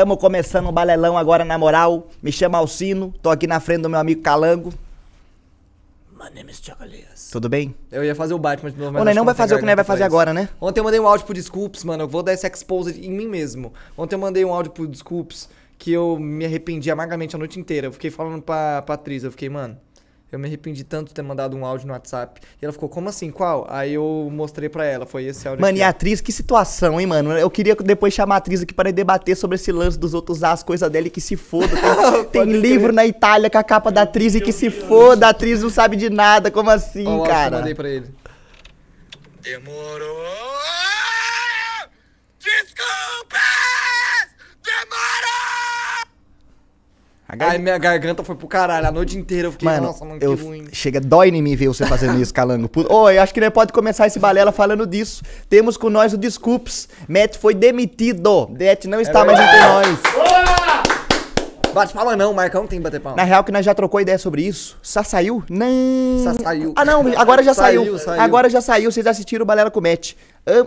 Tamo começando o balelão agora na moral. Me chama Alcino, tô aqui na frente do meu amigo Calango. My name is Chocolias. Tudo bem? Eu ia fazer o Batman de novo, mas acho não vai fazer o que nós vai fazer agora, né? Ontem eu mandei um áudio pro Desculpes, mano. Eu vou dar esse expose em mim mesmo. Ontem eu mandei um áudio pro Desculpes que eu me arrependi amargamente a noite inteira. Eu fiquei falando pra, pra atriz, eu fiquei, mano, eu me arrependi tanto de ter mandado um áudio no WhatsApp. E ela ficou, como assim? Qual? Aí eu mostrei pra ela, foi esse áudio Mano, aqui, e a atriz, que situação, hein, mano? Eu queria depois chamar a atriz aqui para debater sobre esse lance dos outros usar as coisas dela e que se foda. Tem, tem livro na Itália com a capa da atriz e que se foda, a atriz não sabe de nada. Como assim, Ó o áudio que eu cara? mandei pra ele. Demorou! Desculpas! Demorou! A gar- Aí minha garganta foi pro caralho. A noite inteira eu fiquei, Mano, nossa, mano, que eu, ruim. chega, dói em mim ver você fazendo isso, Calango. Ô, eu acho que nós pode começar esse balela falando disso. Temos com nós o Desculpes. Matt foi demitido. Matt não está mais entre nós. Bate palma não, Marcão tem que bater palma. Na real que nós já trocou ideia sobre isso. Só saiu? Não. Só saiu. Ah, não, agora já saiu. Saiu, saiu. Agora já saiu, vocês assistiram o Balela com o Matt.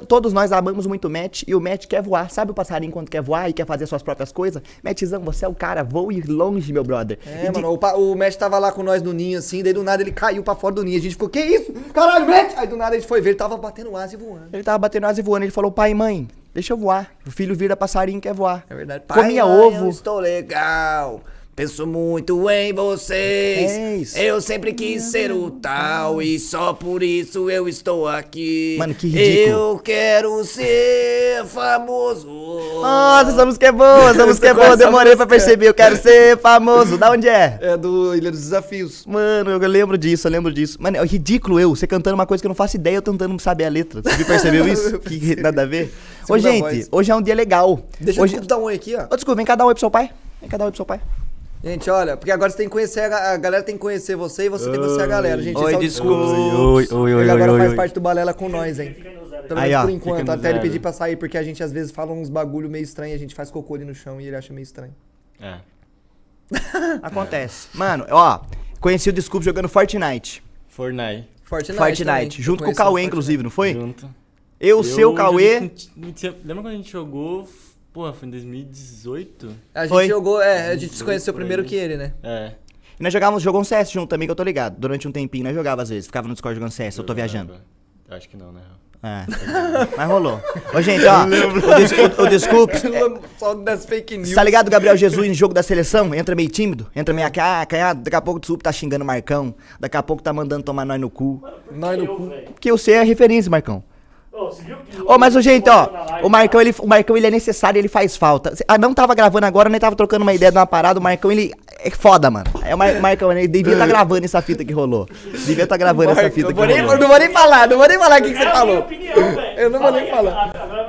Todos nós amamos muito o Matt e o Matt quer voar. Sabe o passarinho quando quer voar e quer fazer suas próprias coisas? Mattzão, você é o cara, voe longe, meu brother. É, E de- mano, o, pa- o Matt tava lá com nós no ninho, assim, daí do nada ele caiu pra fora do ninho. A gente ficou, que isso? Caralho, Matt! Aí do nada a gente foi ver, ele tava batendo asa e voando. Ele tava batendo asa e voando. Ele falou, pai e mãe, deixa eu voar. O filho vira passarinho quer voar. É verdade. Comia mãe, ovo. Eu estou legal. Penso muito em vocês. É isso. Eu sempre quis ser o tal e só por isso eu estou aqui. Mano, que ridículo. Eu quero ser famoso. Nossa, essa música é boa, essa música é boa. Demorei pra perceber. Eu quero ser famoso. Da onde é? É do Ilha dos Desafios. Mano, eu lembro disso, eu lembro disso. Mano, é ridículo eu, você cantando uma coisa que eu não faço ideia, eu tentando saber a letra. Você percebeu isso? que nada a ver? Ô, gente, voz. hoje é um dia legal. Deixa hoje... eu dar um oi aqui, ó. Ô, desculpa, vem cá dar um oi pro seu pai. Vem cá dar um oi pro seu pai. Gente, olha, porque agora você tem que conhecer a, a galera tem que conhecer você e você tem que conhecer a galera. Gente, Oi, é desculpa. Desculpas. Oi, oi, Ele oi, agora oi, faz oi. parte do Balela com nós, hein? Pelo Aí, menos por enquanto. Até ele zero. pedir pra sair, porque a gente às vezes fala uns bagulho meio estranho e a gente faz cocô ali no chão e ele acha meio estranho. É. Acontece. Mano, ó, conheci o Desculpa jogando Fortnite. Fortnite. Fortnite. Fortnite, junto com o Cauê, inclusive, não foi? Junto. Eu, o seu, Cauê. joguei Lembra quando a gente jogou? Porra, foi em 2018? A gente Foi. jogou, é, a gente se conheceu primeiro que ele, né? É. E nós jogávamos, jogou um CS junto também, que eu tô ligado. Durante um tempinho, nós jogava às vezes. Ficava no Discord jogando CS, eu tô viajando. Acho que não, né? É, mas rolou. Ô, gente, ó, o, des o, o Desculpa. Só das fake news. Tá ligado Gabriel Jesus em jogo da seleção? Entra meio tímido, entra meio ah, canhado, daqui a pouco o Desculpa tá xingando o Marcão, daqui a pouco tá mandando tomar nós no cu. Nós no cu. Porque você é a referência, Marcão. Ô, mas o gente, ó, live, o Marcão, ele, o Marcão, ele é necessário, ele faz falta. Ah, não tava gravando agora, nem tava trocando uma ideia de uma parada, o Marcão, ele é foda, mano. É o Mar Marcão, ele devia tá gravando essa fita que rolou. Devia tá gravando essa Marco, fita que vou nem, rolou. eu não vou nem falar, não vou nem falar o que, que É você a minha falou. opinião, velho. Eu não vou Fala nem aí, falar. a-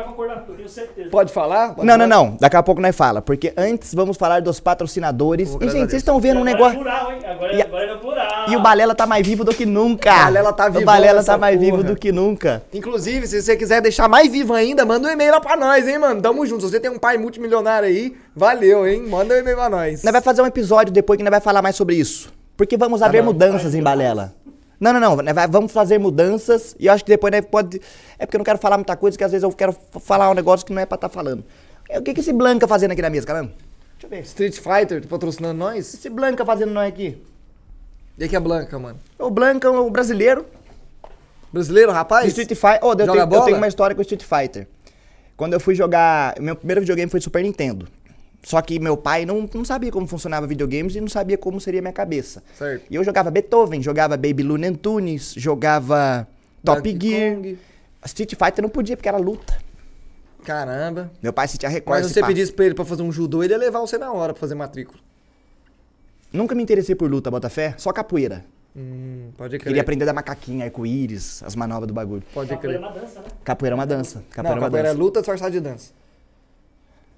certeza. Pode falar? Pode Não, não, falar? não. Daqui a pouco nós fala, porque antes vamos falar dos patrocinadores. Pô, E, gente, vocês estão vendo um Agora negócio... É plural, hein? Agora, E a- agora é no plural. E o Balela tá mais vivo do que nunca. O Balela tá O vivão Balela tá mais vivo porra. do que nunca. Inclusive, se você quiser deixar mais vivo ainda, manda um e-mail lá pra nós, hein, mano? Tamo junto. Se você tem um pai multimilionário aí, valeu, hein? Manda um e-mail pra nós. Nós vai fazer um episódio depois que nós vai falar mais sobre isso. Porque vamos haver bom. mudanças em Balela. Não, não, não. Vai- vamos fazer mudanças e eu acho que depois nós pode. É porque eu não quero falar muita coisa, que às vezes eu quero falar um negócio que não é pra estar falando. É, O que, que esse Blanca fazendo aqui na mesa, caramba? Deixa eu ver. Street Fighter tá patrocinando nós? Esse Blanca fazendo nós aqui. E aqui é Blanca, mano. O Blanca, o brasileiro. Brasileiro, rapaz? Street Fighter. Oh, eu, tenho, eu tenho uma história com Street Fighter. Quando eu fui jogar. Meu primeiro videogame foi Super Nintendo. Só que meu pai não, não sabia como funcionava videogames e não sabia como seria a minha cabeça. Certo. E eu jogava Beethoven, jogava Baby Looney Tunes, jogava Top Donkey Gear. Kong. Street Fighter não podia porque era luta. Caramba. Meu pai assistia Record. Mas se você pá. pedisse pra ele pra fazer um judô, ele ia levar você na hora pra fazer matrícula. Nunca me interessei por luta, Botafé. Só capoeira. Hum, pode crer. Queria aprender da macaquinha, arco-íris, as manobras do bagulho. Pode Capoeira é crer. uma dança, né? Capoeira é uma dança. Capoeira Não, é uma capoeira é dança. luta disfarçada de dança.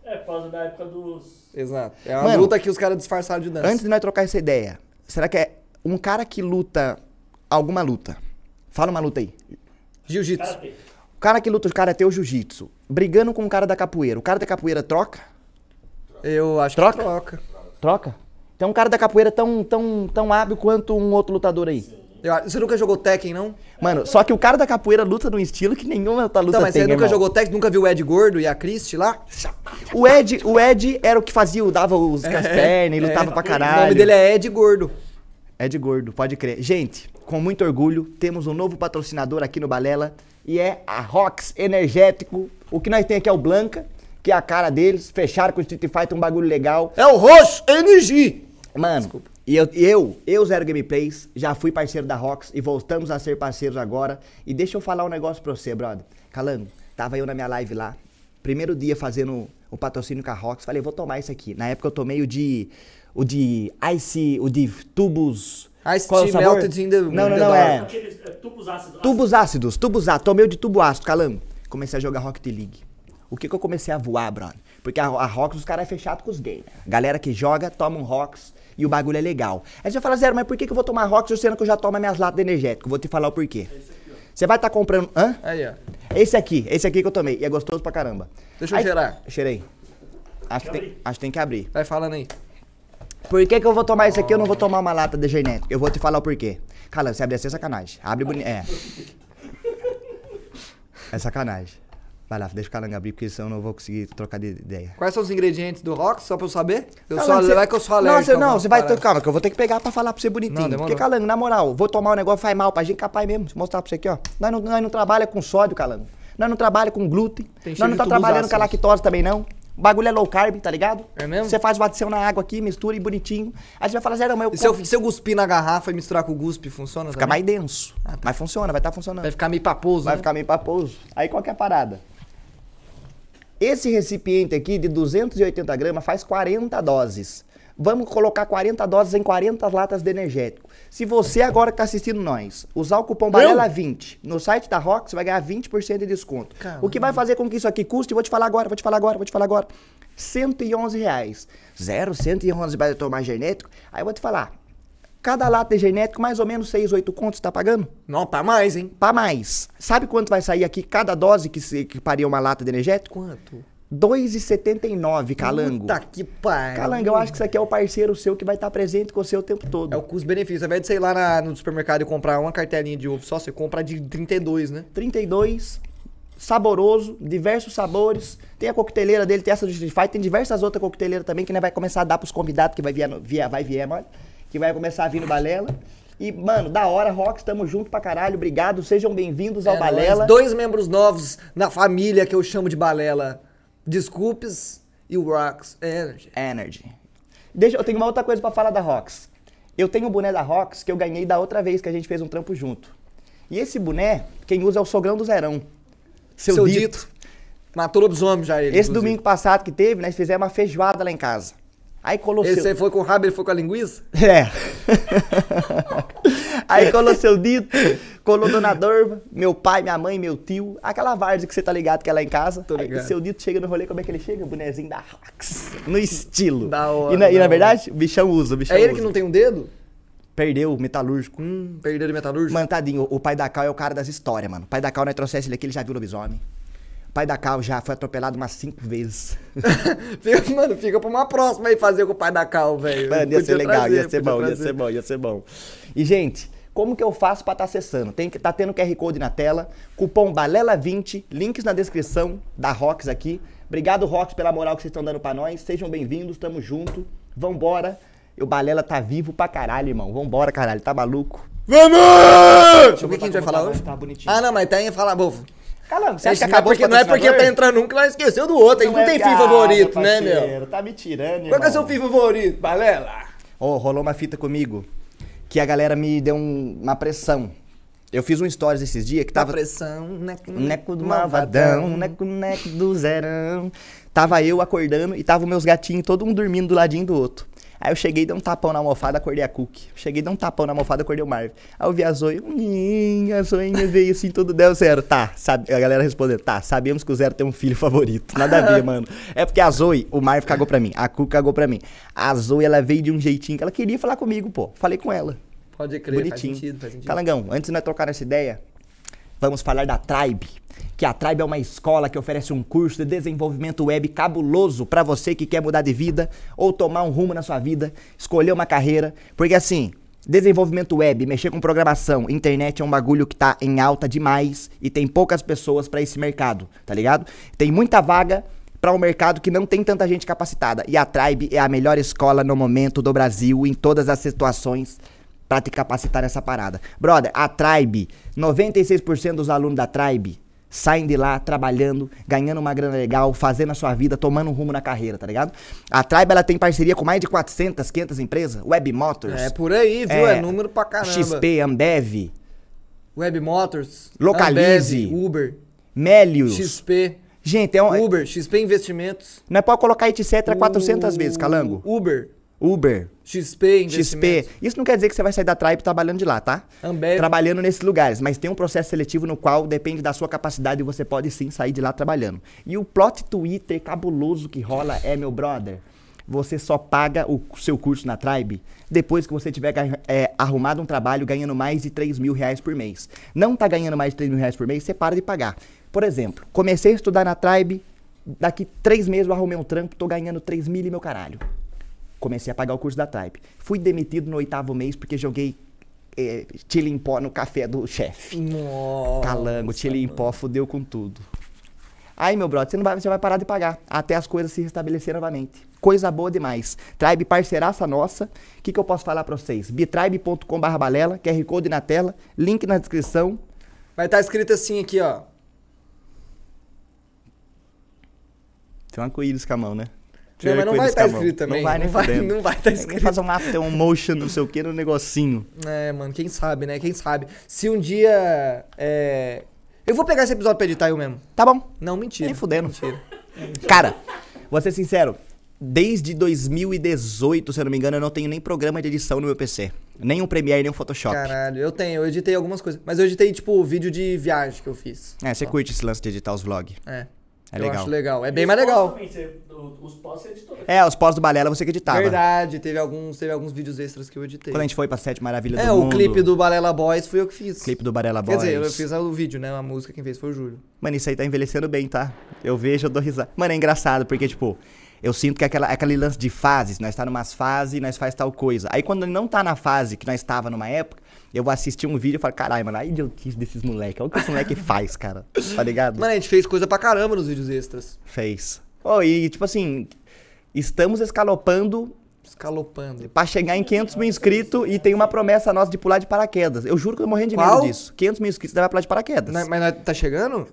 É, por causa da época dos... Exato. É uma Mano, luta que os caras disfarçaram de dança. Antes de nós trocar essa ideia, será que é um cara que luta alguma luta? Fala uma luta aí. Jiu-jitsu. O cara que luta o karatê ou jiu-jitsu, brigando com o cara da capoeira. O cara da capoeira troca? Eu acho Troca? que troca. Troca? Tem um cara da capoeira tão, tão, tão hábil quanto um outro lutador aí. Eu- você nunca jogou Tekken, não? Mano, só que o cara da capoeira luta num estilo que nenhuma outra luta Então, mas tem, você nunca irmão. jogou Tekken, nunca viu o Ed Gordo e a Christie lá? O Ed, o Ed era o que fazia, dava os as pernas, ele lutava pra caralho. O nome dele é Ed Gordo. Ed Gordo, pode crer. Gente, com muito orgulho, temos um novo patrocinador aqui no Balela e é a Rox Energético. O que nós tem aqui é o Blanca, que é a cara deles. Fecharam com o Street Fighter um bagulho legal. É o Roxo NG. Mano, e eu, eu, eu, Zero Gameplays, já fui parceiro da Rox e voltamos a ser parceiros agora. E deixa eu falar um negócio pra você, brother. Calango, tava eu na minha live lá, primeiro dia fazendo o patrocínio com a Rox, falei, vou tomar isso aqui. Na época eu tomei o de. O de Ice. O de tubos. Ice Qual é o sabor? melted in the- Não, não, não, é. Aqueles é, tubos ácidos. Tubos ácidos, tubos ácidos. Tomei o de tubo ácido, calango. Comecei a jogar Rocket League. O que que eu comecei a voar, brother? Porque a, a Rox, os caras é fechado com os gays, né? Galera que joga, toma um Rox e o bagulho é legal. Aí você vai falar, Zero, mas por que que eu vou tomar Rox sendo que eu já tomo minhas latas de energético? Vou te falar o porquê. Você vai estar comprando... Hã? Aí, ó. Esse aqui, esse aqui que eu tomei. E é gostoso pra caramba. Deixa eu Aí- cheirar. Cheirei. Acho que, tem, acho que tem que abrir. Vai falando aí. Por que, que eu vou tomar isso aqui eu não vou tomar uma lata de genético? Eu vou te falar o porquê. Cala, você abre assim é sacanagem. Abre bonito. É. É sacanagem. Vai lá, deixa o Calanga abrir, porque senão eu não vou conseguir trocar de ideia. Quais são os ingredientes do Rox, só pra eu saber? Eu Calanga, sou, você- vai que eu sou Não, alérgico. você, a não, umas você vai. paradas. Calma, que eu vou ter que pegar pra falar pra você bonitinho. Não, demorou. porque, Calango, na moral, vou tomar um negócio, faz mal pra gente capaz mesmo. Vou mostrar pra você aqui, ó. Nós não, nós não trabalha com sódio, Calango. Nós não trabalha com glúten. Tem nós não tá trabalhando com a lactose também, não. O bagulho é low carb, tá ligado? É mesmo? Você faz o adição na água aqui, mistura e bonitinho. Aí você vai falar, zero, mas eu E se eu, se eu cuspir na garrafa e misturar com o guspe, funciona Fica também? mais denso. Mas funciona, vai estar funcionando. Vai ficar meio paposo, Vai né? ficar meio paposo. Aí qual que é a parada? Esse recipiente aqui de 280 gramas faz 40 doses. Vamos colocar 40 doses em 40 latas de energético. Se você agora que tá assistindo nós, usar o cupom BALELA20 no site da Rock, você vai ganhar 20% de desconto. O que vai fazer com que isso aqui custe, vou te falar agora, vou te falar agora, vou te falar agora. 111 reais. Zero, 111 para tomar genético. Aí eu vou te falar. Cada lata de genético, mais ou menos 6, 8 contos, tá pagando? Não, tá mais, hein? Pra mais. Sabe quanto vai sair aqui cada dose que, se, que paria uma lata de energético? Quanto? 2,79, Calango. Puta que pariu. Calango, eu acho que isso aqui é o parceiro seu que vai estar presente com você o tempo todo. É o custo-benefício. Ao invés de você ir lá na- no supermercado e comprar uma cartelinha de ovo só, você compra de 32, né? 32, saboroso, diversos sabores. Tem a coqueteleira dele, tem essa do Street Fighter, tem diversas outras coqueteleiras também que né, vai começar a dar pros convidados que vai vier, no- via, vai vier, mano, que vai começar a vir no Balela. E, mano, da hora, Rox, tamo junto pra caralho, obrigado, sejam bem-vindos ao É Balela. nóis. Dois membros novos na família que eu chamo de balela. Desculpes e o Rocks Energy. Energy. Deixa, eu tenho uma outra coisa pra falar da Rox. Eu tenho o boné da Rox que eu ganhei da outra vez que a gente fez um trampo junto. E esse boné, quem usa é o sogrão do Zerão. Seu, dito. Matou lobisomem já ele. Esse inclusive. domingo passado que teve, nós fizemos uma feijoada lá em casa. Aí colou Esse aí foi com o rabo, ele foi com a linguiça? É. Aí colou seu dito, colou Dona Dorva, meu pai, minha mãe, meu tio. Aquela várzea que você tá ligado que é lá em casa. Tô Aí ligado. seu dito chega no rolê, como é que ele chega? Bonezinho da Rox. No estilo. Da hora, E na, e na verdade, o bichão usa, o bichão É ele usa. que não tem um dedo? Perdeu o metalúrgico. Hum, perdeu de metalúrgico? Mano, tadinho, o pai da Cal é o cara das histórias, mano. O pai da Cal, nós trouxesse ele aqui, ele já viu lobisomem. Pai da Cal já foi atropelado umas cinco vezes. Fica- mano, fica pra uma próxima aí fazer com o pai da Cal, velho. Mano, ia ser legal, trazer, ia ser bom, ia trazer. ser bom, ia ser bom. E, gente, como que eu faço pra estar acessando? Tem que tá tendo QR Code na tela, cupom BALELA20, links na descrição da Rox aqui. Obrigado, Rox, pela moral que vocês estão dando pra nós. Sejam bem-vindos, tamo junto. Vambora. O Balela tá vivo pra caralho, irmão. Vambora, caralho, tá maluco? Vamos! Deixa O que, que a gente vai falar hoje? Tá bonitinho. Ah, não, mas tem falar, bom. Calando, você acha que Não é acabou porque, não é porque tá entrando um que nós esqueceu do outro. Não, tem é FIFA piada, favorito, né, meu? parceiro, Tá me tirando, Qual que é irmão. seu FIFA favorito, Balela? Ô, rolou uma fita comigo que a galera me deu um- uma pressão. Eu fiz um stories esses dias que Tava tava. pressão, né? Neco do malvadão, neco, neco do zerão. Tava eu acordando e tava os meus gatinhos, todo um dormindo do ladinho do outro. Aí eu cheguei, dei um tapão na almofada, acordei a Cookie. Cheguei, dei um tapão na almofada, acordei o Marvin. Aí eu vi a Zoe, "Hum, a Zoinha veio assim, tudo deu zero. Tá, sabe, a galera respondeu, tá, sabemos que o Zero tem um filho favorito. Nada a ver, mano. É porque a Zoe, o Marvin cagou pra mim, a Cookie cagou pra mim. A Zoe, ela veio de um jeitinho que ela queria falar comigo, pô. Falei com ela. Pode crer, Bonitinho. faz sentido, faz sentido. Calangão, antes de nós trocar essa ideia, vamos falar da Tribe. Que a Tribe é uma escola que oferece um curso de desenvolvimento web cabuloso pra você que quer mudar de vida ou tomar um rumo na sua vida, escolher uma carreira. Porque assim, Desenvolvimento web, mexer com programação, internet é um bagulho que tá em alta demais e tem poucas pessoas pra esse mercado, tá ligado? Tem muita vaga pra um mercado que não tem tanta gente capacitada. E a Tribe é a melhor escola no momento do Brasil em todas as situações pra te capacitar nessa parada. Brother, a Tribe, 96% dos alunos da Tribe saem de lá trabalhando, ganhando uma grana legal, fazendo a sua vida, tomando um rumo na carreira, tá ligado? A Tribe ela tem parceria com mais de 400, 500 empresas, Web Motors, É por aí, viu? É, número pra caramba. XP, Ambev, Web Motors. Localize. Ambev, Uber. Melius. XP. Gente, é um, Uber. XP Investimentos. não é pode colocar etc 400 vezes, calango. Uber. Uber, XP XP. Isso não quer dizer que você vai sair da Tribe trabalhando de lá, tá? Ambev. Trabalhando nesses lugares, mas tem um processo seletivo no qual depende da sua capacidade e você pode sim sair de lá trabalhando. E o plot Twitter cabuloso que rola é, meu brother, você só paga o seu curso na Tribe depois que você tiver é, arrumado um trabalho ganhando mais de 3 mil reais por mês. Não tá ganhando mais de 3 mil reais por mês, você para de pagar. Por exemplo, comecei a estudar na Tribe, daqui três meses eu arrumei um trampo, tô ganhando 3 mil e meu caralho comecei a pagar o curso da Tribe. Fui demitido no oitavo mês porque joguei é, chile em pó no café do chefe. Calango, chile em pó, fudeu com tudo. Aí, meu brother, você, não vai, você vai parar de pagar até as coisas se restabelecerem novamente. Coisa boa demais. Tribe parceiraça nossa. O que, que eu posso falar pra vocês? bitribe.com.br balela, QR Code na tela, link na descrição. Vai estar escrito assim aqui, ó. Tem arco-íris com a mão, né? Não, mas não vai estar mão. escrito também. Não vai, nem não vai, não vai estar Tem que escrito. fazer um after, um motion, não sei o que, no negocinho. É, mano, quem sabe, né? Quem sabe. Se um dia. É... Eu vou pegar esse episódio pra editar eu mesmo. Tá bom. Não, mentira. Nem fudendo. Mentira. Cara, vou ser sincero. Desde 2018, se eu não me engano, eu não tenho nem programa de edição no meu PC. Nem um Premiere, nem um Photoshop. Caralho, eu tenho, eu editei algumas coisas. Mas eu editei, tipo, vídeo de viagem que eu fiz. É, você curte esse lance de editar os vlogs. É. É eu legal. acho legal. É bem os mais legal. também, você- o- os você editou. É, os pós do Balela você que editava. Verdade, teve alguns, teve alguns vídeos extras que eu editei. Quando a gente foi pra Sete Maravilhas É, do o Mundo. clipe do Balela Boys fui eu que fiz. Clipe do Barela Quer Boys. dizer, eu fiz o vídeo, né? A música quem fez foi o Júlio. Mano, isso aí tá envelhecendo bem, tá? Eu vejo, eu dou risada. Mano, é engraçado, porque, tipo, eu sinto que é aquela, aquele lance de fases, nós tá numas fases, nós faz tal coisa. Aí quando não tá na fase que nós tava numa época, eu vou assistir um vídeo e falo, caralho, mano, a idiotice desses moleques. Olha o que esse moleque faz, cara. Tá ligado? Mano, a gente fez coisa pra caramba nos vídeos extras. Fez. Oh, e, tipo assim, estamos escalopando Escalopando. pra chegar em 500 mil inscritos e tem uma promessa nossa de pular de paraquedas. Eu juro que eu tô morrendo de Qual? medo disso. 500 mil inscritos, você vai pular de paraquedas. Mas mas nós tá chegando?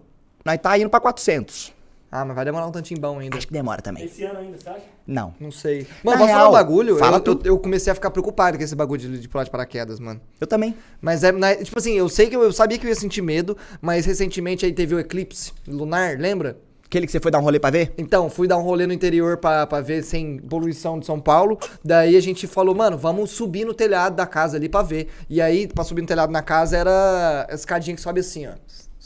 Nós tá indo pra 400. Ah, mas vai demorar um tantinho bom ainda. Acho que demora também. Esse ano ainda, você acha? Não. Não sei. Mano, Na posso falar um bagulho? fala eu, tu. eu, eu comecei a ficar preocupado com esse bagulho de, de pular de paraquedas, mano. Eu também. Mas é, na- tipo assim, eu sei que eu, eu sabia que eu ia sentir medo, mas recentemente aí teve o eclipse lunar, lembra? Aquele que você foi dar um rolê pra ver? Então, fui dar um rolê no interior pra, pra ver sem poluição de São Paulo. Daí a gente falou, mano, vamos subir no telhado da casa ali pra ver. E aí, pra subir no telhado na casa, era a escadinha que sobe assim, ó.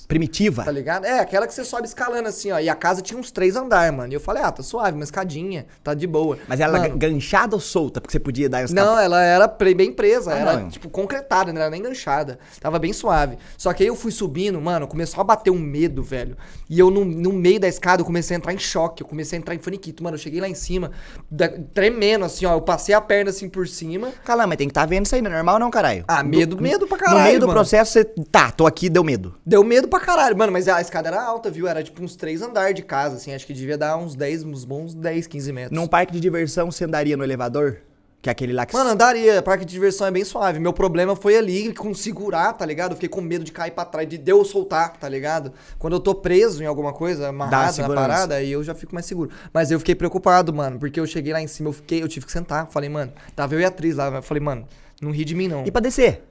Primitiva. Tá ligado? É, aquela que você sobe escalando assim, ó. E a casa tinha uns três andares, mano. E eu falei, ah, tá suave, uma escadinha, tá de boa. Mas ela Mano, ganchada ou solta? Porque você podia dar uns Não, ela era bem presa, Ah, era não. tipo concretada, não era nem enganchada. Tava bem suave. Só que aí eu fui subindo, mano, começou a bater um medo, velho. E eu, no, no meio da escada, eu comecei a entrar em choque. Eu comecei a entrar em faniquito. Mano, eu cheguei lá em cima, da- tremendo, assim, ó. Eu passei a perna assim por cima. Calma, mas tem que estar vendo isso aí, não é normal não, caralho? Ah, Do- medo, medo pra caralho. No meio do mano. processo, você. Tá, tô aqui, deu medo. Deu medo pra caralho, mano, mas a escada era alta, viu? Era tipo uns três andares de casa, assim. Acho que devia dar uns 10, uns bons 10, 15 metros. Num parque de diversão, você andaria no elevador? Que é aquele lá que. Mano, andaria. Parque de diversão é bem suave. Meu problema foi ali com segurar, tá ligado? Eu fiquei com medo de cair pra trás, de eu soltar, tá ligado? Quando eu tô preso em alguma coisa, amarrado na parada, aí eu já fico mais seguro. Mas eu fiquei preocupado, mano, porque eu cheguei lá em cima, eu fiquei, eu tive que sentar. Falei, mano, tava eu e a atriz lá. Eu falei, mano, não ri de mim, não. E pra descer?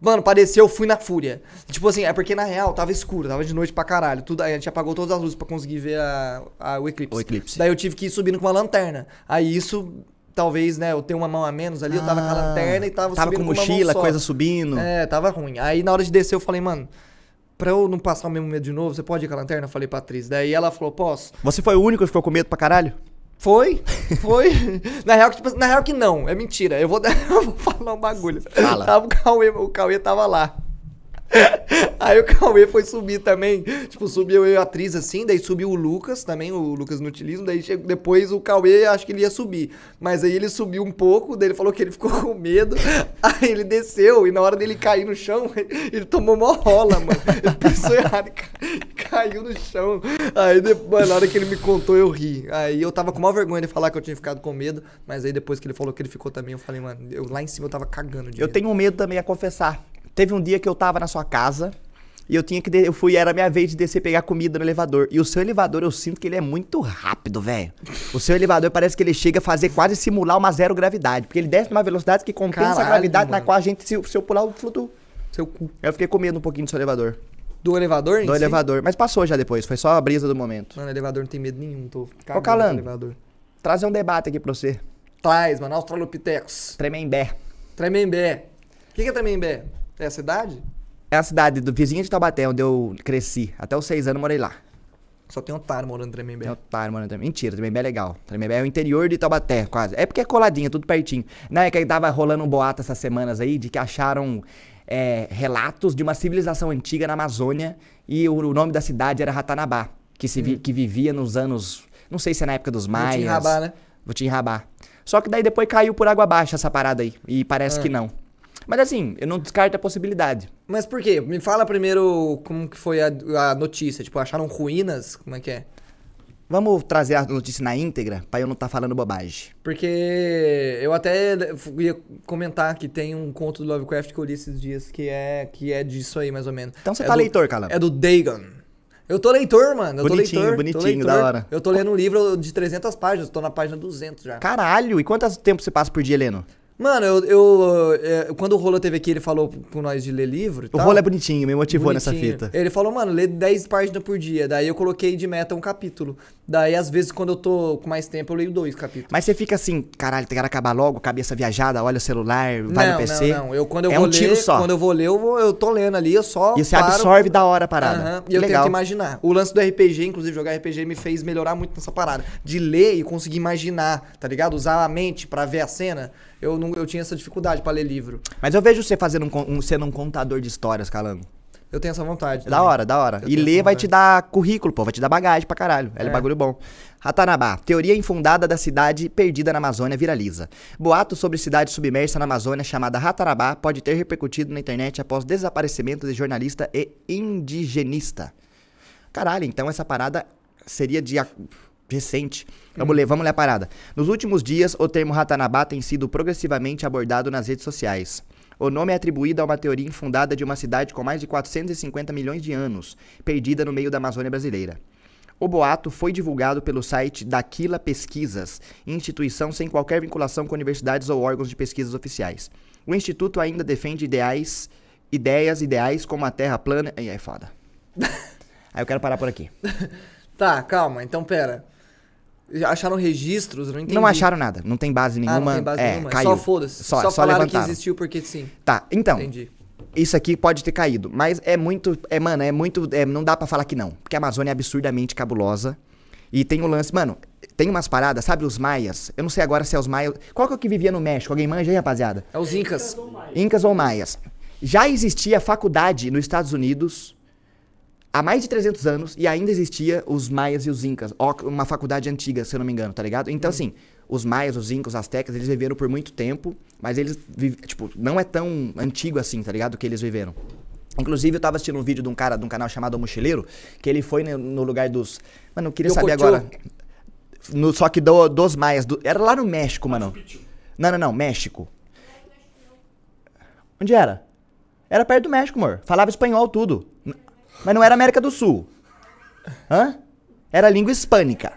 Mano, pareceu, eu fui na fúria. Tipo assim, é porque na real tava escuro, tava de noite pra caralho. Tudo, aí a gente apagou todas as luzes pra conseguir ver a, a- o eclipse. O eclipse. Daí eu tive que ir subindo com uma lanterna. Aí isso, talvez, né, eu tenho uma mão a menos ali, eu tava com a Ah, lanterna e tava, Tava subindo com com uma mão mochila, coisa subindo. É, tava ruim. Aí na hora de descer eu falei, mano, pra eu não passar o mesmo medo de novo, você pode ir com a lanterna? Eu falei pra atriz. Daí ela falou, posso? Você foi o único que ficou com medo pra caralho? Foi, foi. na, real, que, tipo, na real que não, é mentira. Eu vou, eu vou falar um bagulho. Fala. Tava o Cauê, o Cauê tava lá. Aí o Cauê foi subir também. Tipo, subiu eu e a atriz assim, daí subiu o Lucas também, o Lucas no utilismo. Daí chegou, depois o Cauê, acho que ele ia subir. Mas aí ele subiu um pouco, daí ele falou que ele ficou com medo. Aí ele desceu e na hora dele cair no chão, ele tomou uma rola, mano. Ele pensou errado e ca- caiu no chão. Aí depois, na hora que ele me contou, eu ri. Aí eu tava com maior vergonha de falar que eu tinha ficado com medo. Mas aí depois que ele falou que ele ficou também, eu falei, mano, eu, lá em cima eu tava cagando de Eu medo. tenho medo também a confessar. Teve um dia que eu tava na sua casa e eu tinha que. de- Eu fui, era a minha vez de descer pegar comida no elevador. E o seu elevador, eu sinto que ele é muito rápido, velho. O seu elevador parece que ele chega a fazer quase simular uma zero gravidade. Porque ele desce numa velocidade que compensa a Caralho, gravidade na mano. qual a gente, se, se eu pular, eu flutuo. Seu cu. Eu fiquei com medo um pouquinho do seu elevador. Do elevador, Do si? elevador. Mas passou já depois, foi só a brisa do momento. Mano, elevador não tem medo nenhum, tô no elevador. Trazer um debate aqui pra você. Traz, mano, Australopithecus. Tremembé. Tremembé. O que, que é Tremembé? É a cidade? É a cidade do vizinho de Taubaté, onde eu cresci. Até os seis anos morei lá. Só tem otário morando em Tremembé. Tem otário, mano. também. Mentira, Tremembé é legal. Tremembé é o interior de Taubaté, quase. É porque é coladinho, tudo pertinho. Não, é que tava rolando um boato essas semanas aí de que acharam é, relatos de uma civilização antiga na Amazônia e o, o nome da cidade era Ratanabá, que, se vi- que vivia nos anos... Não sei se é na época dos maias. Rabá, né? Votinrabá. Só que daí depois caiu por água abaixo essa parada aí. E parece Ah. que não. Mas assim, eu não descarto a possibilidade. Mas por quê? Me fala primeiro como que foi a, a notícia. Tipo, acharam ruínas? Como é que é? Vamos trazer a notícia na íntegra, pra eu não estar falando bobagem. Porque eu até ia comentar que tem um conto do Lovecraft que eu li esses dias que é, que é disso aí, mais ou menos. Então você É tá do- leitor, Calango. É do Dagon. Eu tô leitor, mano. Eu Bonitinho, tô leitor. bonitinho, tô leitor. da hora. Eu tô lendo um livro de 300 páginas, tô na página 200 já. Caralho, e quanto tempo você passa por dia lendo? Mano, eu, eu, é, quando o Rolo teve aqui, ele falou com nós de ler livro. O rolo é bonitinho, me motivou nessa Bonitinho. fita. Ele falou, mano, lê 10 páginas por dia. Daí eu coloquei de meta um capítulo. Daí, às vezes, quando eu tô com mais tempo, eu leio dois capítulos. Mas você fica assim, caralho, tem que acabar logo, cabeça viajada, olha o celular, vai não, no PC. não, não. Eu, quando eu é vou um tiro ler, só. quando eu vou ler, eu, vou, eu tô lendo ali, eu só E você paro- absorve da hora a parada. Que E eu tenho legal. que imaginar. O lance do RPG, inclusive, jogar RPG me fez melhorar muito nessa parada. De ler e conseguir imaginar, tá ligado? Usar a mente pra ver a cena. Eu, não, eu tinha essa dificuldade pra ler livro. Mas eu vejo você fazendo um, um- sendo um contador de histórias, Calango. Eu tenho essa vontade. É da também. hora, da hora. Eu E ler vai te dar currículo, pô, vai te dar bagagem pra caralho. É, É. bagulho bom. Ratanabá, teoria infundada da cidade perdida na Amazônia viraliza. Boato sobre cidade submersa na Amazônia chamada Ratanabá pode ter repercutido na internet após desaparecimento de jornalista e indigenista. Caralho, então essa parada seria de recente. Vamos ler, vamos ler a parada. Nos últimos dias, o termo Ratanabá tem sido progressivamente abordado nas redes sociais. O nome é atribuído a uma teoria infundada de uma cidade com mais de 450 milhões de anos, perdida no meio da Amazônia brasileira. O boato foi divulgado pelo site Daquila Pesquisas, instituição sem qualquer vinculação com universidades ou órgãos de pesquisas oficiais. O instituto ainda defende ideais, ideias ideais como a Terra plana. Aí é foda. Aí eu quero parar por aqui. Tá, calma. Então, pera. Acharam registros? Não entendi. Não acharam nada, não tem base nenhuma. Ah, não tem base é, nenhuma. caiu. Só foda-se. Só, Só, só falaram levantaram. que existiu porque sim. Tá, então. Entendi. Isso aqui pode ter caído, mas é muito, é mano, é muito, é, não dá pra falar que não, porque a Amazônia é absurdamente cabulosa. E tem o lance, mano, tem umas paradas, sabe os maias? Eu não sei agora se é os maias. Qual que é o que vivia no México? Alguém manja aí, rapaziada? É os Incas. Incas ou maias. Já existia faculdade nos Estados Unidos há mais de 300 anos e ainda existia os maias e os incas. Uma faculdade antiga, se eu não me engano, tá ligado? Então, assim, os maias, os incas, os astecas, eles viveram por muito tempo, mas eles, tipo, não é tão antigo assim, tá ligado? Que eles viveram. Inclusive, eu tava assistindo um vídeo de um cara de um canal chamado O Mochileiro, que ele foi no, lugar dos. Mano, eu queria saber agora. No, só que do- dos maias. do- era lá no México, mano. Não, não, não, México. Onde era? Era perto do México, amor. Falava espanhol tudo. Mas não era América do Sul. Hã? Era língua hispânica.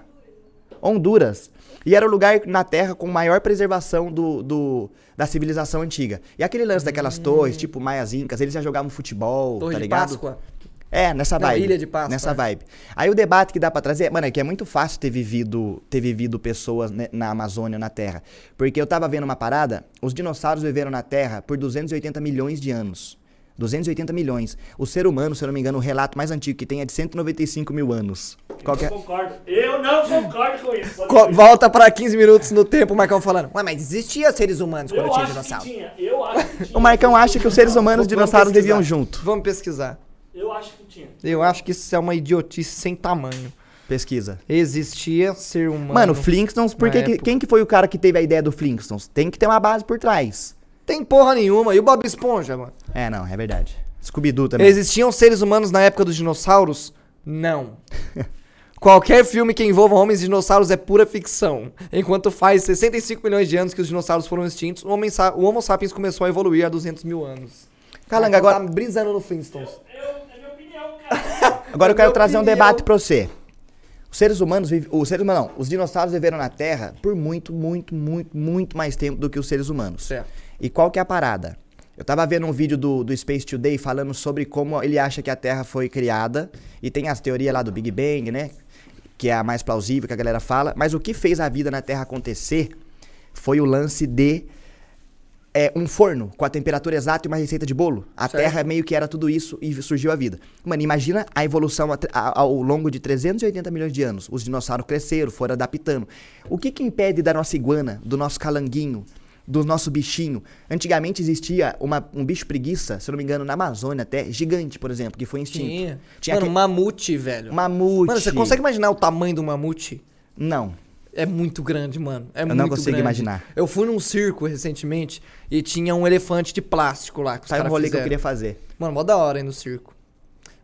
Honduras. E era o lugar na Terra com maior preservação do, do- da civilização antiga. E aquele lance daquelas torres, tipo maias incas, eles já jogavam futebol, Torre tá ligado? Páscoa. É, nessa Não, vibe. Ilha de Páscoa, Nessa vibe. Aí o debate que dá pra trazer, mano, é que é muito fácil ter vivido, ter vivido pessoas né, na Amazônia, na Terra. Porque eu tava vendo uma parada, os dinossauros viveram na Terra por 280 milhões de anos. 280 milhões. O ser humano, se eu não me engano, o relato mais antigo que tem é de 195 mil anos. Qual que é? Eu concordo. Eu não concordo com isso. Co-. Volta pra 15 minutos no tempo, o Marcão falando. Ué, mas existia seres humanos quando Eu tinha acho dinossauro. que tinha. Eu acho que tinha. O Marcão acha que os seres humanos e dinossauros pesquisar. viviam junto. Vamos pesquisar. Eu acho que tinha. Eu acho que isso é uma idiotice sem tamanho. Pesquisa. Existia ser humano. Mano, Flintstones, por na que, quem que foi o cara que teve a ideia do Flintstones? Tem que ter uma base por trás. Tem porra nenhuma. E o Bob Esponja, mano? É, não, é verdade. Scooby-Doo também. Existiam seres humanos na época dos dinossauros? Não. Qualquer filme que envolva homens e dinossauros é pura ficção. Enquanto faz 65 milhões de anos que os dinossauros foram extintos, o, homem o Homo sapiens começou a evoluir há 200 mil anos. Calanga, Marcão agora- Tá brisando no Flintstones. Eu, é minha opinião, cara. Agora eu É quero minha trazer um opinião. debate pra você. Os seres humanos vivem. Os seres humanos não, os dinossauros viveram na Terra por muito, muito, muito, muito mais tempo do que os seres humanos. Certo. E qual que é a parada? Eu tava vendo um vídeo do, do Space Today falando sobre como ele acha que a Terra foi criada. E tem as teorias lá do Big Bang, né? Que é a mais plausível que a galera fala. Mas o que fez a vida na Terra acontecer foi o lance de é, um forno com a temperatura exata e uma receita de bolo. A Certo. Terra meio que era tudo isso e surgiu a vida. Mano, imagina a evolução ao longo de 380 milhões de anos. Os dinossauros cresceram, foram adaptando. O que que impede da nossa iguana, do nosso calanguinho, do nosso bichinho? Antigamente existia uma- um bicho preguiça, se eu não me engano, na Amazônia até, gigante, por exemplo, que foi extinto. Tinha. Tinha Mano, aquele- mamute, velho. Mamute. Mano, você consegue imaginar o tamanho do mamute? Não. É muito grande, mano. É Eu muito não consigo grande. imaginar. Eu fui num circo recentemente e tinha um elefante de plástico lá. Que Sai um rolê que eu fizeram. queria fazer. Mano, mó da hora aí no circo.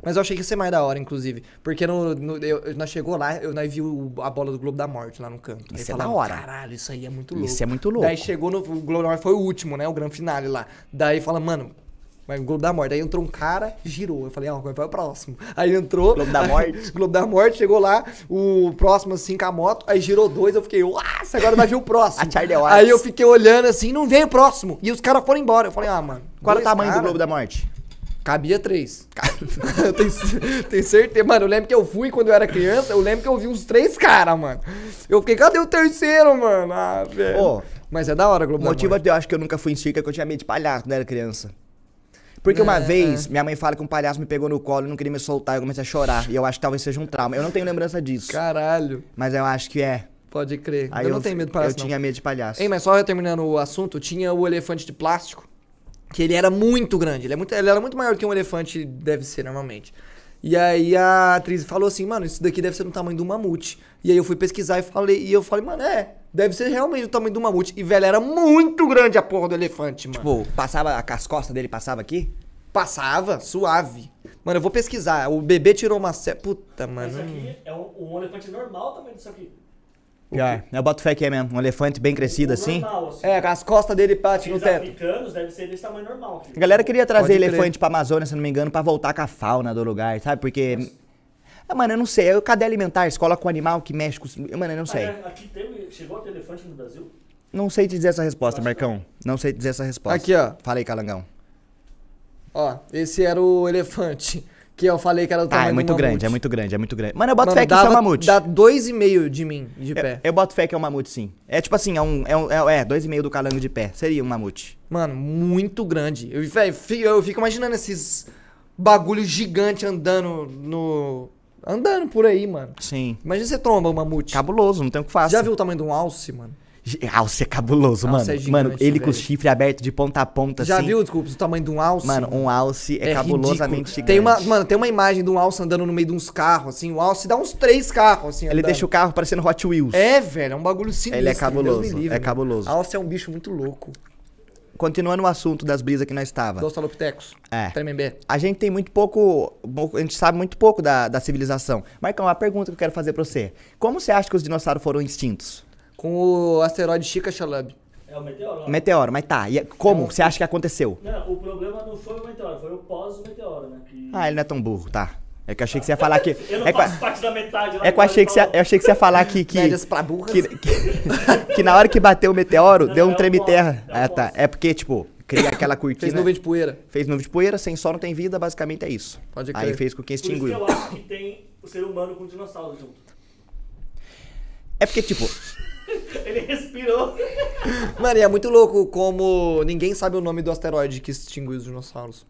Mas eu achei que ia ser mais da hora, inclusive. Porque no, no- eu, nós chegou lá, eu nós viu a bola do Globo da Morte lá no canto. Isso Aí é da falava, hora. Caralho, isso aí é muito louco. Isso é muito louco. Daí chegou no. O Globo da Morte foi o último, né? O grande finale lá. Daí fala, mano. Mas o Globo da Morte. Aí entrou um cara, girou. Eu falei, ó, vai para o próximo. Aí entrou. Globo da Morte. Globo da Morte, chegou lá, o próximo assim com a moto. Aí girou dois, eu fiquei, nossa, agora vai vir o próximo. A Charlie Watts. Aí eu fiquei olhando assim, não veio o próximo. E os caras foram embora. Eu falei, ah, mano. Qual era o tamanho do cara- Globo da Morte? Cabia três. eu tenho, tenho certeza. Mano, eu lembro que eu fui quando eu era criança, eu lembro que eu vi uns três caras, mano. Eu fiquei, cadê o terceiro, mano? Ah, velho. Ô, Mas é da hora, O Globo da motivo eu acho que eu nunca fui em circo é que eu tinha medo de palhaço quando era criança. Porque uma É, vez, minha mãe fala que um palhaço me pegou no colo e não queria me soltar, eu comecei a chorar. E eu acho que talvez seja um trauma. Eu não tenho lembrança disso. Caralho. Mas eu acho que é. Pode crer. Aí eu não tenho medo de Eu palhaço, não. tinha medo de palhaço. Ei, mas só terminando o assunto, tinha o elefante de plástico, que ele era muito grande. Ele, é muito, ele era muito maior que um elefante deve ser normalmente. E aí a atriz falou assim, mano, isso daqui deve ser do tamanho do mamute. E aí eu fui pesquisar e falei, e eu falei, mano, é, deve ser realmente do tamanho do mamute. E velho, era muito grande a porra do elefante, mano. Tipo, passava, as costas dele passava aqui? Passava, suave. Mano, eu vou pesquisar. O bebê tirou uma. Puta, mano. isso aqui é um, um elefante normal também disso aqui. É, eu boto fé que é mesmo. Um elefante bem crescido assim. Normal, assim. É, as costas dele bate no teto. africanos devem ser desse tamanho normal. Aqui. A galera queria trazer Pode crer. elefante pra Amazônia, se não me engano, pra voltar com a fauna do lugar, sabe? Porque. Ah, mano, eu não sei. É o cadê alimentar? Você coloca um animal que mexe com. os- Mano, eu não sei. Ah, é, aqui teve, chegou a ter elefante no Brasil? Não sei te dizer essa resposta, Marcão. Não sei te dizer essa resposta. Aqui, ó. Fala aí, Calangão. Ó, esse era o elefante. Que eu falei que era do Ah, tamanho é do muito mamute. grande, é muito grande, é muito grande. Mano, eu boto Mano, fé que isso é um dava- mamute. Dá dois e meio de mim, de Eu, pé. eu boto fé que é um mamute, sim. É tipo assim, é um. É, um, é, é dois e meio do calango de pé. Seria um mamute. Mano, muito grande. Eu, véi, fi- eu fico imaginando esses bagulhos gigantes andando no... Andando por aí, mano. Sim. Imagina você tromba um mamute. Cabuloso, não tem o que fazer. Já viu o tamanho de um alce, mano? Alce é cabuloso, Alce mano. é gigante, mano, ele com velho. os chifres abertos de ponta a ponta, Já assim. viu, desculpa, o tamanho de um alce? Mano, um alce é, cabulosamente ridículo. gigante. Tem uma, mano, tem uma imagem de um alce andando no meio de uns carros, assim. O alce dá uns três carros, assim, Ele andando. deixa o carro parecendo Hot Wheels. É, velho, é um bagulho sinistro. Ele é cabuloso, livre, é mano. cabuloso. Alce é um bicho muito louco. Continuando o assunto das brisas que nós estava. Dos talopitecos. É. Tremembé. A gente tem muito pouco. pouco- A gente sabe muito pouco da, da civilização. Marcão, a pergunta que eu quero fazer pra você: Como você acha que os dinossauros foram extintos? Com o asteroide Chica Chalub. É o meteoro? ó. Meteoro, mas tá. E como você acha que aconteceu? Não, o problema não foi o meteoro, foi o pós-meteoro, né? Que... Ah, ele não é tão burro, tá. É que eu achei que você ia falar que. Eu não É faço parte da metade lá. é que eu achei que você, ia- eu achei que você ia falar que. que Médias pra burras. que, que, que na hora que bateu o meteoro, Não, deu um é o treme-terra. pós, é Ah, tá. É porque, tipo, cria aquela cortina. Fez nuvem de poeira. Fez nuvem de poeira, sem sol não tem vida, basicamente é isso. Pode Aí crer. fez com que Por isso que extinguiu. eu acho que tem o ser humano com o dinossauro junto. É porque, tipo, Ele respirou. Mano, e é muito louco como ninguém sabe o nome do asteroide que extinguiu os dinossauros.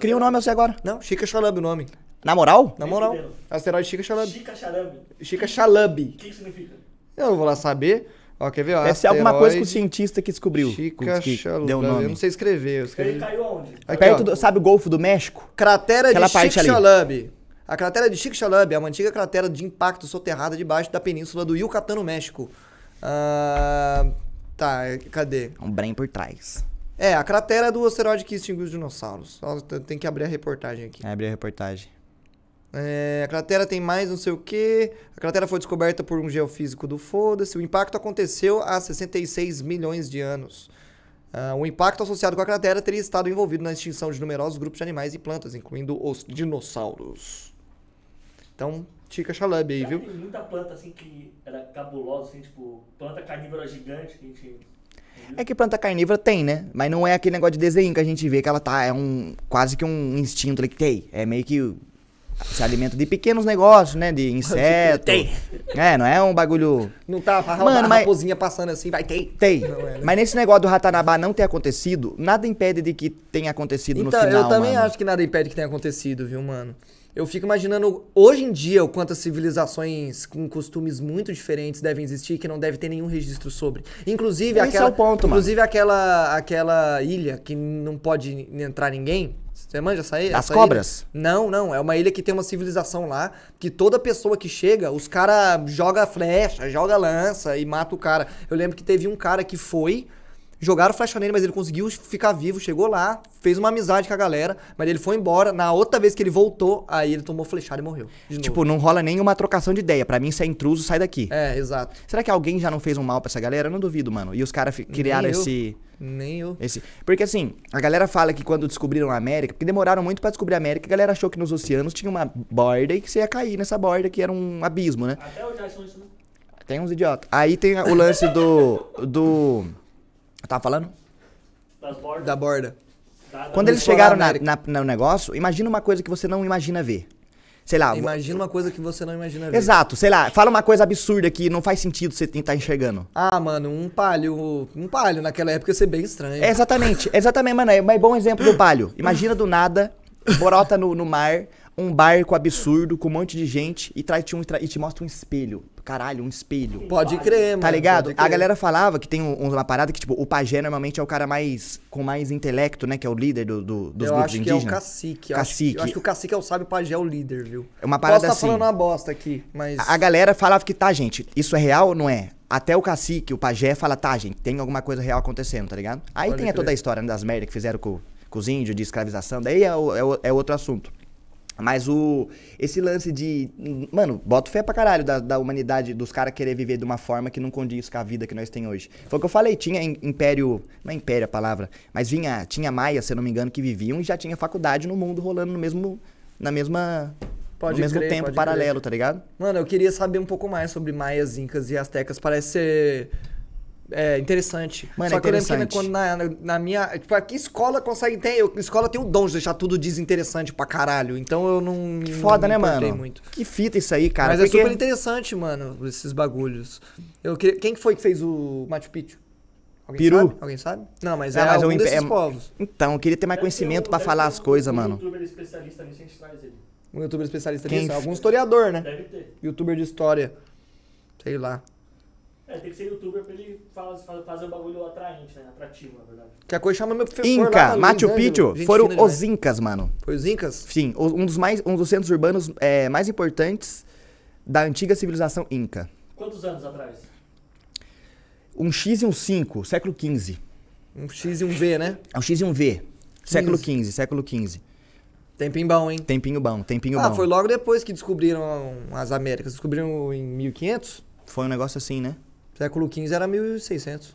cria o nome você agora. Não, Chica Chalub o nome. Na moral? Na moral. fudendo. Asteroide Chica Xalub. Chica Charame. Chica O Xalub. que que significa? Eu vou lá saber. Ó, quer ver? Ó, Deve ser alguma coisa que o cientista que descobriu. Chica que Xalub. deu o Eu nome. não sei escrever. Eu Ele escrevi. caiu aonde? Aqui, Perto ó. do, sabe o Golfo do México? Cratera Aquela de ali. Chicxulub. A cratera de Chicxulub é uma antiga cratera de impacto soterrada debaixo da península do Yucatán, no México. Ah, tá, cadê? Um brain por trás. É, a cratera do asteroide que extinguiu os dinossauros. Tem que abrir a reportagem aqui. Aí abri a reportagem. É, a cratera tem mais não sei o que. A cratera foi descoberta por um geofísico do foda-se. O impacto aconteceu há 66 milhões de anos. Ah, o impacto associado com a cratera teria estado envolvido na extinção de numerosos grupos de animais e plantas, incluindo os dinossauros. Então, Chica Xalub aí, Já viu? Tem muita planta assim que era cabulosa, assim, tipo, planta carnívora gigante que a gente. É que planta carnívora tem, né? Mas não é aquele negócio de desenho que a gente vê que ela tá. É um. quase que um instinto ali que tem. É meio que. Se alimenta de pequenos negócios, né? De inseto. Tem. É, não é um bagulho. Não tá a, Mano, mas- raposinha passando assim, vai. Tem. Não é, né? Mas nesse negócio do Ratanabá não ter acontecido, nada impede de que tenha acontecido Então, no final. eu também mano. acho que nada impede que tenha acontecido, viu, mano? Eu fico imaginando hoje em dia o quantas civilizações com costumes muito diferentes devem existir que não deve ter nenhum registro sobre. Inclusive Esse aquela, é o ponto, mano. inclusive aquela aquela ilha que não pode entrar ninguém. Você manja essa ilha? Das essa cobras? ilha? Não, não, é uma ilha que tem uma civilização lá que toda pessoa que chega, os cara joga flecha, joga lança e mata o cara. Eu lembro que teve um cara que foi Jogaram flecha nele, mas ele conseguiu ficar vivo, chegou lá, fez uma amizade com a galera, mas ele foi embora. Na outra vez que ele voltou, aí ele tomou flechada e morreu. Tipo, não rola nenhuma trocação de ideia. Pra mim, se é intruso, sai daqui. É, exato. Será que alguém já não fez um mal pra essa galera? Eu não duvido, mano. E os caras criaram Nem eu. Nem eu. Esse... Porque assim, a galera fala que quando descobriram a América, porque demoraram muito pra descobrir a América, a galera achou que nos oceanos tinha uma borda e que você ia cair nessa borda, que era um abismo, né? Até hoje acham isso, né? Tem uns idiotas. Aí tem o lance do. do. Eu tava falando? Das bordas. Da borda. da- da- Quando do eles chegaram na, na- no negócio, imagina uma coisa que você não imagina ver. Sei lá. Imagina uma coisa que você não imagina ver. Exato, sei lá, fala uma coisa absurda que não faz sentido você tentar enxergando. Ah, mano, um palho. Um palho naquela época ia ser bem estranho. É exatamente, exatamente, mano. É um bom exemplo do palio. Imagina do nada, brota no, no mar, um barco absurdo com um monte de gente e, traz, te um- e te mostra um espelho. Caralho, um espelho. Pode crer, mano. Tá ligado? A galera falava que tem um- uma parada que, tipo, o pajé normalmente é o cara mais. com mais intelecto, né? Que é o líder do, do- dos eu grupos acho que é o cacique. Eu acho- Cacique. Eu acho que o cacique é o sábio, o pajé é o líder, viu? É uma parada Posso tá assim. falando uma bosta aqui, mas... A a galera falava que, tá, gente, isso é real ou não é? Até o cacique, o pajé, fala, tá, gente, tem alguma coisa real acontecendo, tá ligado? Aí Pode tem a toda crer. a história né, das merdas que fizeram com, com os índios, de escravização, daí é, o- é o- é outro assunto. Mas o. Esse lance de. Mano, boto fé pra caralho da, da humanidade, dos caras querer viver de uma forma que não condiz com a vida que nós tem hoje. Foi o que eu falei, tinha im- império. Não é império a palavra, mas vinha, tinha maia, se eu não me engano, que viviam e já tinha faculdade no mundo rolando no mesmo. Na mesma. Pode no mesmo crer, tempo paralelo, tá ligado? Mano, eu queria saber um pouco mais sobre maias, incas e astecas. Parece ser é, interessante. Mano, Só é que eu lembro que interessante. quando na, na- na minha... Tipo, aqui escola consegue... Tem, eu, escola tem o dom de deixar tudo desinteressante pra caralho. Então eu não Que não foda, me né, mano? Muito. Que fita isso aí, cara. Mas porque... é super interessante, mano, esses bagulhos. Eu queria- Quem que foi que fez o Machu Picchu? Alguém Peru. sabe? Alguém sabe? Não, mas Ah, é mas algum o impé- desses é- povos. Então, eu queria ter mais Deve ter conhecimento um- pra deve falar as um- coisas, um mano. youtuber especialista nisso, a gente traz ele. Um youtuber especialista Quem nisso. Algum historiador, né? Deve ter. Youtuber de história. Sei lá. É, tem que ser youtuber pra ele faz- faz- fazer um bagulho atraente, né? Atrativo, na verdade. Que a coisa chama meu Inca, Machu Luiz Picchu, foram os Incas, mano. Foi os Incas? Sim, o- um dos, mais, um dos centros urbanos é, mais importantes da antiga civilização Inca. Quantos anos atrás? Um X e um 5, século XV. Um X e um V, né? É um X e um V, século XV, século XV. Tempinho bom, hein? Tempinho bom, tempinho ah, bom. foi logo depois que descobriram as Américas. Descobriram em 1500? Foi um negócio assim, né? Século XV era 1600.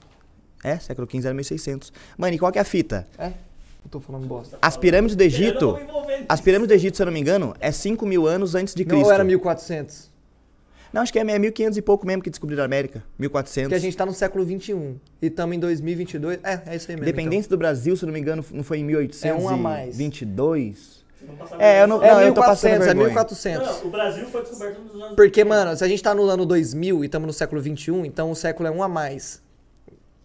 É, século XV era 1600. Mano, e qual que é a fita? É? Eu tô falando bosta. As pirâmides do Egito, não as pirâmides do Egito, se eu não me engano, é 5 mil anos antes de Não, Cristo. ou era 1400? Não, acho que é 1500 e pouco mesmo que descobriram a América. 1400. Porque a gente tá no século XXI. E estamos em 2022. É, é isso aí mesmo. Independência do Brasil, se eu não me engano, não foi em 1822? É um a mais. Se não passar É, eu não-. É não, eu tô passando 1400, é vergonha. 1400. Não, o Brasil foi descoberto nos anos. Porque, mano, se a gente tá no ano 2000 e estamos no século XXI, então o século é um a mais.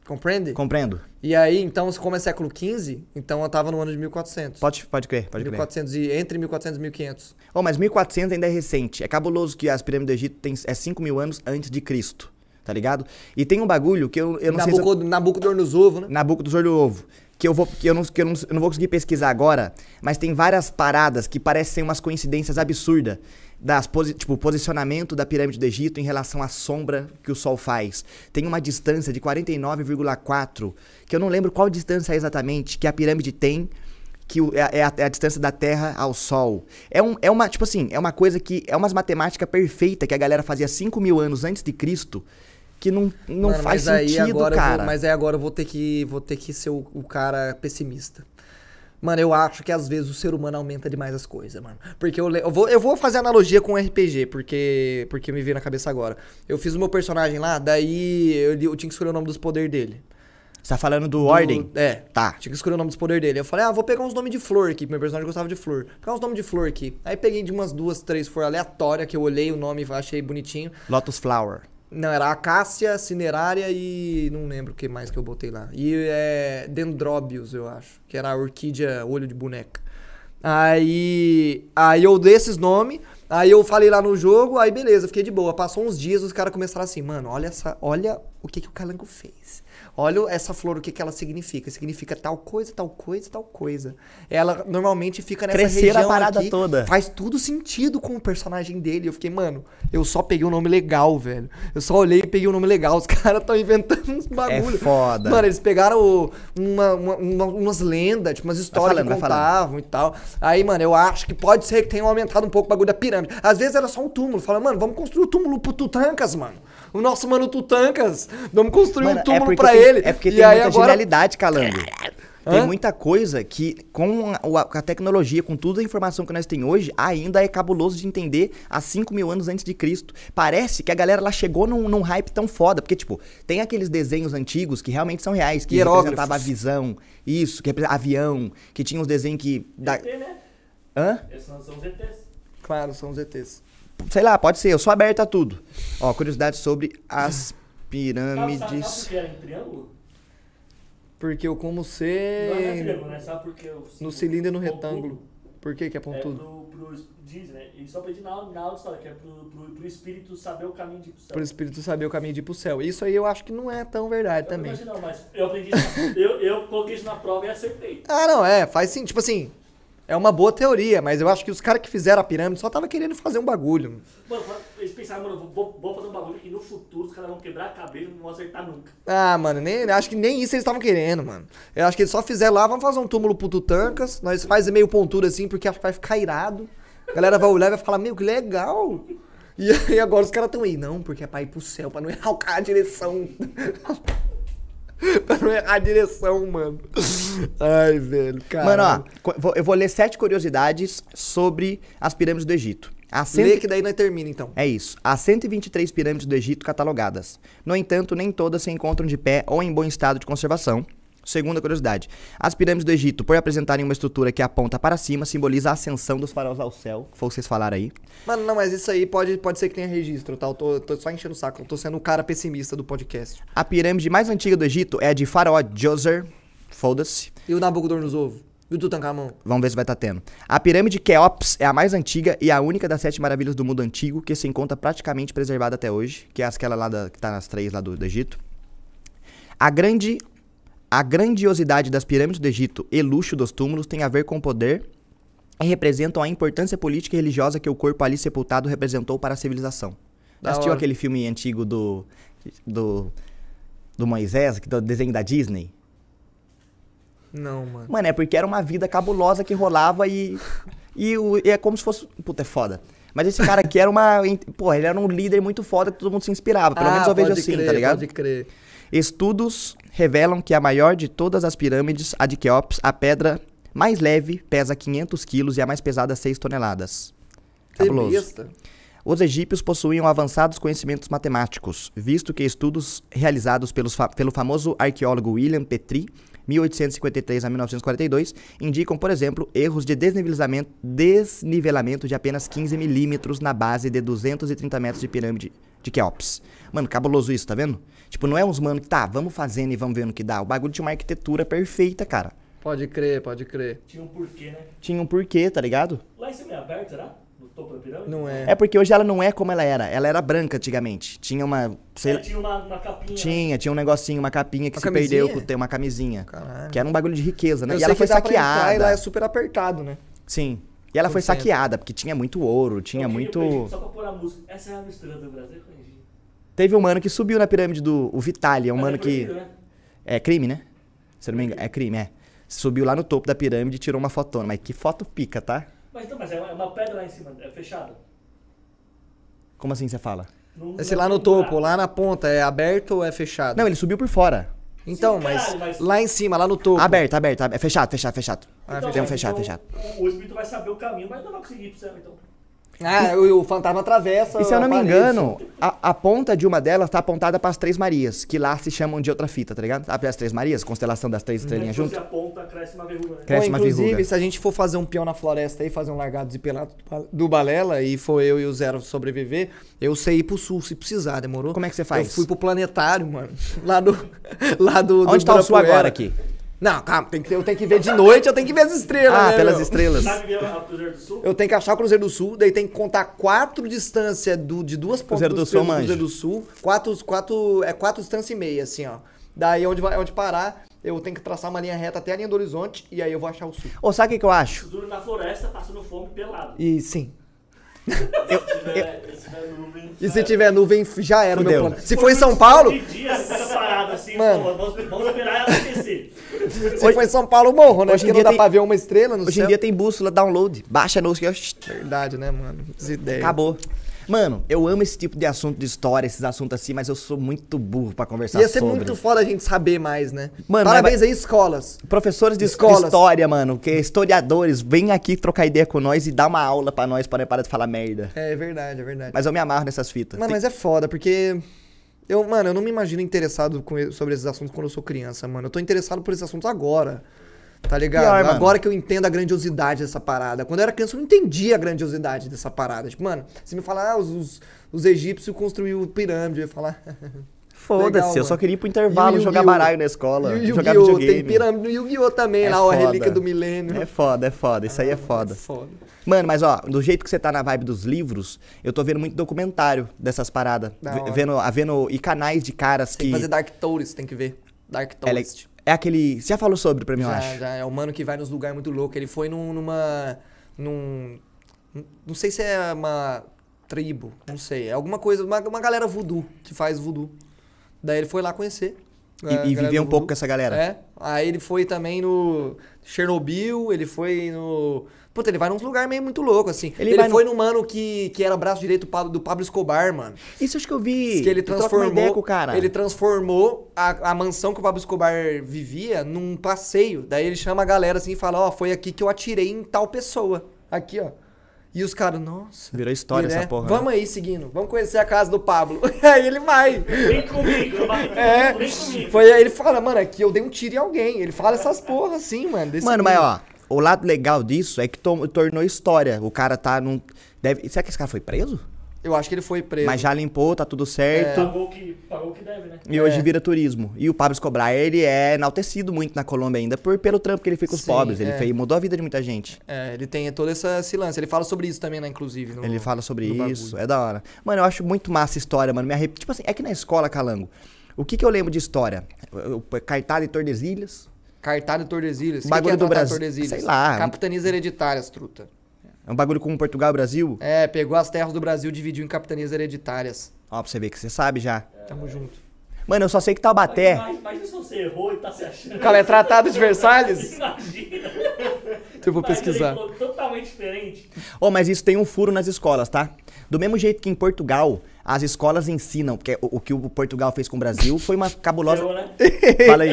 Compreende? Compreendo. E aí, então, como é século XV, então eu tava no ano de 1400. Pode, pode crer, pode crer. 1400 e, entre 1400 e 1500. Oh, mas 1400 ainda é recente. É cabuloso que as pirâmides do Egito tem, é 5 mil anos antes de Cristo, tá ligado? E tem um bagulho que eu, eu não sei se... eu- Nabucod- Nabucodonosor, né? Nabucodonosor do Ovo. Que eu, vou, que, eu não, que eu, não, eu não vou conseguir pesquisar agora, mas tem várias paradas que parecem umas coincidências absurdas. Das, posi- tipo, o posicionamento da pirâmide do Egito em relação à sombra que o Sol faz. Tem uma distância de 49,4, que eu não lembro qual distância é exatamente, que a pirâmide tem, que é, é a, é a distância da Terra ao Sol. É, um, é uma, tipo assim, é uma coisa que, é umas matemática perfeita que a galera fazia 5 mil anos antes de Cristo, que não, não Mano, faz mas sentido, agora eu vou- cara. mas aí agora eu vou ter que, vou ter que ser o, o cara pessimista. Mano, eu acho que às vezes o ser humano aumenta demais as coisas, mano. Porque eu, eu, vou, eu vou fazer analogia com o RPG, porque, porque me veio na cabeça agora. Eu fiz o meu personagem lá, daí eu, eu tinha que escolher o nome dos poderes dele. Você tá falando do, Do- Ordem? É. Tá. Tinha que escolher o nome dos poderes dele. Eu falei, ah, vou pegar uns nomes de flor aqui, porque meu personagem gostava de flor. Vou pegar uns nomes de flor aqui. Aí peguei de umas duas, três flor aleatórias, que eu olhei o nome e achei bonitinho. Lotus Flower. Não, era acácia, cinerária e não lembro o que mais que eu botei lá. E é dendróbios, eu acho, que era a orquídea olho de boneca. Aí, aí eu dei esses nomes, aí eu falei lá no jogo, aí beleza, fiquei de boa. Passou uns dias, os caras começaram assim, mano, olha essa, olha o que que o Calango fez. Olha essa flor, o que que ela significa. Significa tal coisa, tal coisa, tal coisa. Ela normalmente fica nessa Crescer a região parada aqui, toda. Faz tudo sentido com o personagem dele. Eu fiquei, mano, eu só peguei um nome legal, velho. Eu só olhei e peguei um nome legal. Os caras estão inventando uns bagulho. É foda. Mano, eles pegaram o- uma, uma- uma- umas lendas, tipo, umas histórias falando, que contavam e tal. Aí, mano, eu acho que pode ser que tenha aumentado um pouco o bagulho da pirâmide. Às vezes era só um túmulo. Fala, mano, vamos construir o túmulo pro Tutancas, mano. O nosso mano Tutancas. Vamos construir Mano, um túmulo porque pra tem- ele. É porque E tem aí muita agora- genialidade, Calango. Tem Hã? muita coisa que, com a, o- a tecnologia, com toda a informação que nós temos hoje, ainda é cabuloso de entender há 5 mil anos antes de Cristo. Parece que a galera lá chegou num, num hype tão foda. Porque, tipo, tem aqueles desenhos antigos que realmente são reais, que representava a visão, isso, que representava avião, que tinha uns desenhos que. Da... ET, né? Hã? Esses são, são os ETs. Claro, são os ETs. Sei lá, pode ser, eu sou aberto a tudo. Ó, curiosidade sobre as Sabe, sabe, sabe pirâmides. por que era em triângulo? Porque eu como Não é ser triângulo, né? Sabe por que o- no cilindro e no retângulo. Por que que é É pontudo? pro, pro, diz, né? E só aprendi na aula, na aula de história, que é pro, pro, pro espírito saber o caminho de ir pro céu. Pro espírito saber o caminho de ir pro céu. Isso aí eu acho que não é tão verdade Eu também. Não, mas eu aprendi isso. eu, eu coloquei isso na prova e acertei. Ah, não, é, faz sim, tipo assim, é uma boa teoria, mas eu acho que os caras que fizeram a pirâmide só tava querendo fazer um bagulho. Mano, eles pensaram, mano, vou, vou fazer um bagulho que no futuro os caras vão quebrar a cabeça e não vão acertar nunca. Ah, mano, nem, acho que nem isso eles estavam querendo, mano. Eu acho que eles só fizeram lá, vamos fazer um túmulo pro Tutancas, nós faz meio pontura assim, porque acho que vai ficar irado. A galera vai olhar e vai falar, meu, que legal. E aí agora os caras tão aí, não, porque é pra ir pro céu, pra não errar a direção. pra não errar a direção, mano. Ai, velho, cara. Mano, ó, eu vou ler sete curiosidades sobre as pirâmides do Egito. Há cento... Lê que daí nós termina, então. É isso. Há 123 pirâmides do Egito catalogadas. No entanto, nem todas se encontram de pé ou em bom estado de conservação. Segunda curiosidade. As pirâmides do Egito, por apresentarem uma estrutura que aponta para cima, simboliza a ascensão dos faraós ao céu. Que foi vocês falaram aí. Mano, não, mas isso aí pode, pode ser que tenha registro, tá? Eu tô, tô só enchendo o saco. Eu tô sendo o cara pessimista do podcast. A pirâmide mais antiga do Egito é a de Faraó Djoser. Foda-se. E o Nabucodonosor? E o Tutankhamon? Vamos ver se vai estar tendo. A pirâmide Keops é a mais antiga e a única das sete maravilhas do mundo antigo que se encontra praticamente preservada até hoje, que é aquela lá da, que tá nas três lá do, do Egito. A grande a grandiosidade das pirâmides do Egito e luxo dos túmulos tem a ver com o poder e representam a importância política e religiosa que o corpo ali sepultado representou para a civilização. Da assistiu hora. aquele filme antigo do do do Moisés, que do desenho da Disney? Não, mano. Mano, é porque era uma vida cabulosa que rolava e. E, o- e é como se fosse. Puta, é foda. Mas esse cara aqui era uma. Pô, ele era um líder muito foda que todo mundo se inspirava. Pelo menos eu vejo Ah, assim, crer, tá ligado? Pode crer. Estudos revelam que a maior de todas as pirâmides, a de Keops, a pedra mais leve pesa 500 quilos e a mais pesada 6 toneladas. Cabuloso. Os egípcios possuíam avançados conhecimentos matemáticos, visto que estudos realizados pelos fa- pelo famoso arqueólogo William Petrie 1853 a 1942, indicam, por exemplo, erros de desnivelamento, desnivelamento de apenas 15 milímetros na base de 230 metros de pirâmide de Keops. Mano, cabuloso isso, tá vendo? Tipo, não é uns mano que tá, vamos fazendo e vamos vendo o que dá. O bagulho tinha uma arquitetura perfeita, cara. Pode crer, pode crer. Tinha um porquê, né? Tinha um porquê, tá ligado? Lá em cima é aberto, será? Topo da pirâmide? Não é. É porque hoje ela não é como ela era. Ela era branca antigamente. Tinha uma. sei É, tinha uma, uma capinha. né? tinha, tinha um negocinho, uma capinha que Uma se perdeu camisinha? com ter uma camisinha. Caralho. Que era um bagulho de riqueza, né? Eu e ela foi saqueada. E lá é super apertado, né? Sim. E ela foi saqueada, porque tinha muito ouro, tinha Eu muito. Só pra pôr a música. Essa é a mistura do Brasil com a Egito. Teve um mano que subiu na pirâmide do. O Vitali, é um Mas mano é que. né? É crime, né? Se eu não me engano. É crime, é. Subiu lá no topo da pirâmide e tirou uma fotona. Mas que foto pica, tá? Mas então, mas é uma, é uma pedra lá em cima, é fechada. Como assim você fala? Não- Esse não lá no buraco. topo, lá na ponta, é aberto ou é fechado? Não, ele subiu por fora. Então, Sim, mas, caralho, mas- lá em cima, lá no topo. Aberto, aberto, aberto. É fechado, fechado, fechado. Ah, Então, Tem um fechado, então fechado. O, o espírito vai saber o caminho, mas não vai conseguir ir pro céu, então. Ah, o, o fantasma atravessa. E se eu não me engano, a, a ponta de uma delas tá apontada pras Três Marias, que lá se chamam de outra fita, tá ligado? Sabe as Três Marias? Constelação das Três estrelinhas Se você junto? aponta, cresce uma verruga, né? Cresce Pô, uma inclusive, verruga. se a gente for fazer um peão na floresta aí, fazer um largado e pelado do Balela e for eu e o Zero sobreviver, eu sei ir pro sul se precisar, demorou? Como é que você faz? Eu fui pro planetário, mano. Lá do. Lá do. do Onde tá o sul agora aqui? Não, calma, tem que, eu tenho que ver de noite, eu tenho que ver as estrelas. Ah, né, pelas meu? estrelas. Sabe ver a Cruzeiro do Sul? Eu tenho que achar o Cruzeiro do Sul, daí tem que contar quatro distâncias do, de duas pontas Cruzeiro do Sul, manja. Cruzeiro do Sul. Quatro, quatro, é quatro distâncias e meia, assim, ó. Daí onde, vai, onde parar, eu tenho que traçar uma linha reta até a linha do horizonte e aí eu vou achar o sul. Ô, sabe o que, que eu acho? Duro na floresta, passando fome pelado. E sim. Se tiver, se tiver nuvem. E se tiver nuvem, já era o meu plano. Se for em São Paulo, dia, parado assim, Mano. pô, vamos, vamos esperar ela acontecer. se for em São Paulo, eu morro, né? Hoje em Porque não dia dá tem- pra ver uma estrela no Hoje em céu. dia tem bússola, download, baixa no... Verdade, né, mano? Acabou. Mano, eu amo esse tipo de assunto de história, esses assuntos assim, mas eu sou muito burro pra conversar Ia ser sobre. muito foda a gente saber mais, né? Mano, Parabéns aí, escolas. Professores de de Escolas. história, mano, que historiadores, vem aqui trocar ideia com nós e dar uma aula pra nós para parar de falar merda. É verdade, é verdade. Mas eu me amarro nessas fitas. Mano, Tem- mas é foda, porque. Eu, mano, eu não me imagino interessado com, sobre esses assuntos quando eu sou criança, mano. Eu tô interessado por esses assuntos agora. Tá ligado? Pior, agora que eu entendo a grandiosidade dessa parada. Quando eu era criança, eu não entendia a grandiosidade dessa parada. Tipo, mano, se me falar, ah, os, os, os egípcios construíram pirâmide, eu ia falar. Foda-se, eu só queria ir pro intervalo, jogar baralho na escola, o jogar videogame. Tem pirâmide no Yu-Gi-Oh! também, É lá, a foda. relíquia do milênio. É foda, é foda, isso aí é foda. É foda. Mano, mas ó, do jeito que você tá na vibe dos livros, eu tô vendo muito documentário dessas paradas. Vendo, vendo e canais de caras Tem que. que fazer Dark Tourist, tem que ver. Dark é, Tourist. É aquele. Você já falou sobre pra mim, eu Já, acho. já, é o mano que vai nos lugares muito loucos. Ele foi num, numa. num. Não sei se é uma tribo, não sei. É alguma coisa, uma, uma galera voodoo que faz voodoo. Daí ele foi lá conhecer. E, a e viver um pouco com essa galera. É. Aí ele foi também no Chernobyl, ele foi no. Puta, ele vai nos lugares meio muito louco, assim. Ele Ele, no- foi no mano que, que era braço direito do Pablo, Escobar, mano. Isso acho que eu vi. Que ele uma ideia transformou. com o cara. Ele transformou a, a mansão que o Pablo Escobar vivia num passeio. Daí ele chama a galera assim e fala: Ó, foi aqui que eu atirei em tal pessoa. Aqui, ó. E os caras, nossa. Virou história Ele essa é, porra. né? Vamos aí, seguindo. Vamos conhecer a casa do Pablo. aí ele vai. Vem comigo, bato É, vem comigo. foi aí ele fala, mano, aqui eu dei um tiro em alguém. Ele fala essas porra assim, mano. desse Mano, mas ó, o lado legal disso é que to- tornou história. O cara tá num. Deve... Será que esse cara foi preso? Eu acho que ele foi preso. Mas já limpou, tá tudo certo. Pagou o que, pagou o que deve, né? E hoje É. vira turismo. E o Pablo Escobar, ele é enaltecido muito na Colômbia ainda por, pelo trampo que ele fez com os Sim, pobres. Ele é. fez, mudou a vida de muita gente. É, ele tem todo essa, esse lance. Ele fala sobre isso também, né, inclusive. no- ele fala sobre isso, bagulho. é da hora. Mano, eu acho muito massa a história, mano. Me arrep... Tipo assim, é que na escola, Calango, o que que eu lembro de história? Cartaz de Tordesilhas. Cartaz de Tordesilhas. O que Bagulho que é do Brasil. Tordesilhas? Sei lá. Capitanias hereditárias, truta. É um bagulho com Portugal e Brasil. É, pegou as terras do Brasil e dividiu em capitanias hereditárias. Ó, pra você ver que você sabe já. Tamo junto. Mano, eu só sei que Taubaté. Mas imagina se você errou e tá se achando. Cara, é tratado de Versalhes? Imagina. Eu vou pesquisar. Totalmente diferente. Oh, mas isso tem um furo nas escolas, tá? Do mesmo jeito que em Portugal, as escolas ensinam, porque o, o que o Portugal fez com o Brasil foi uma cabulosa. Errou, né? Fala aí.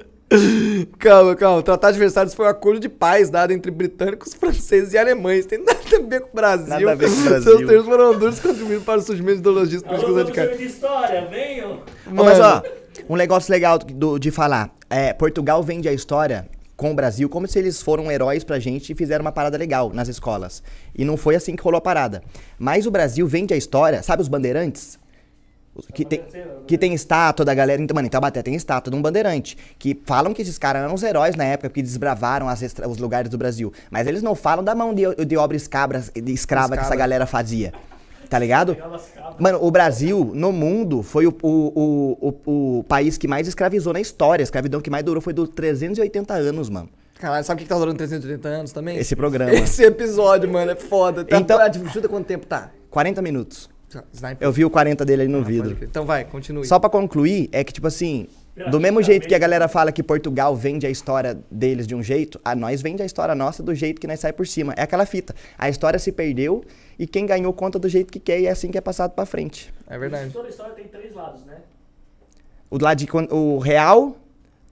Calma, calma. O Tratado de Versalhes foi um acordo de paz dado entre britânicos, franceses e alemães. Tem nada a ver com o Brasil. Nada a ver com o Brasil. Seus termos foram duros contribuindo para o surgimento de ideologias políticas radicais. de história, venham. Mas ó, Um negócio legal do- de falar. É, Portugal vende a história com o Brasil como se eles foram heróis pra gente e fizeram uma parada legal nas escolas. E não foi assim que rolou a parada. Mas o Brasil vende a história, sabe os bandeirantes? Que tem, que tem estátua da galera. Então, mano, em Taubaté tem estátua de um bandeirante. Que falam que esses caras eram os heróis na época, porque desbravaram as estra- os lugares do Brasil. Mas eles não falam da mão de, de obra escabra, de escrava que essa galera fazia. Tá ligado? Mano, o Brasil, no mundo, foi o, o, o, o, país que mais escravizou na história. A escravidão que mais durou foi dos 380 anos, mano. Caralho, sabe o que tá durando 380 anos também? Esse programa. Esse episódio, mano, é foda. Tá, Então- tipo, chuta quanto tempo tá? 40 minutos. Sniper. Eu vi o 40 dele aí no Ah, vidro. Então vai, continue. Só pra concluir, é que, tipo assim, do mesmo jeito que a galera fala que Portugal vende a história deles de um jeito, a nós vende a história nossa do jeito que nós sai por cima. É aquela fita. A história se perdeu e quem ganhou conta do jeito que quer e é assim que é passado pra frente. É verdade. Toda história tem três lados, né? O lado de o real,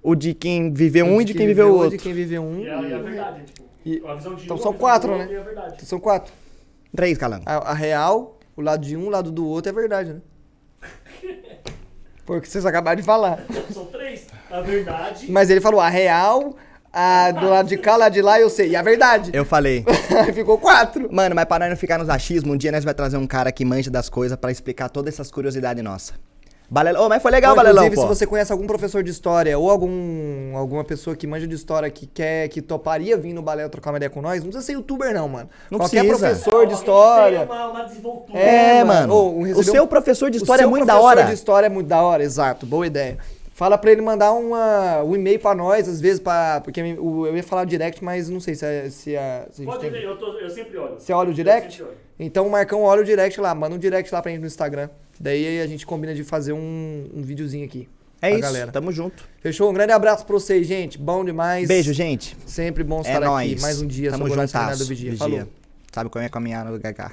o de quem viveu um e de quem viveu o De outro. quem viveu um. E é, e a verdade, tipo. E- a visão de então um, são a quatro, né? a. São quatro. Três, calango. A, a real, o lado de um, o lado do outro é verdade, né? Porque vocês acabaram de falar. São três. A verdade. Mas ele falou a real, a do lado de cá, lá de lá, eu sei. E a verdade. Eu falei. Aí ficou quatro. Mano, mas para nós não ficar nos achismos, um dia nós vai trazer um cara que manja das coisas pra explicar todas essas curiosidades nossas. Balelão, oh, mas foi legal, Pô, Balelão, Inclusive, pô. se você conhece algum professor de história ou algum, alguma pessoa que manja de história que quer, que toparia vir no balé trocar uma ideia com nós, não precisa ser youtuber não, mano. Não Qualquer precisa. professor de história. Uma, uma desenvoltura. É, É, mano. Ô, um o seu um- professor de O história é muito da professor hora. de história é muito da hora, exato. Boa ideia. Fala pra ele mandar uma, um e-mail pra nós, às vezes, pra, porque o- eu ia falar direct, mas não sei se, é- se, a, se a gente Pode tem... ver, eu, tô, eu sempre olho. Você olha o direct? Então o Marcão olha o direct lá, manda um direct lá pra gente no Instagram. Daí a gente combina de fazer um, um videozinho aqui. É isso, galera. tamo junto. Fechou? Um grande abraço pra vocês, gente. Bom demais. Beijo, gente. Sempre bom é estar é aqui. Nóis. Mais um dia. Tamo juntasso. Sabe como é caminhar no GH.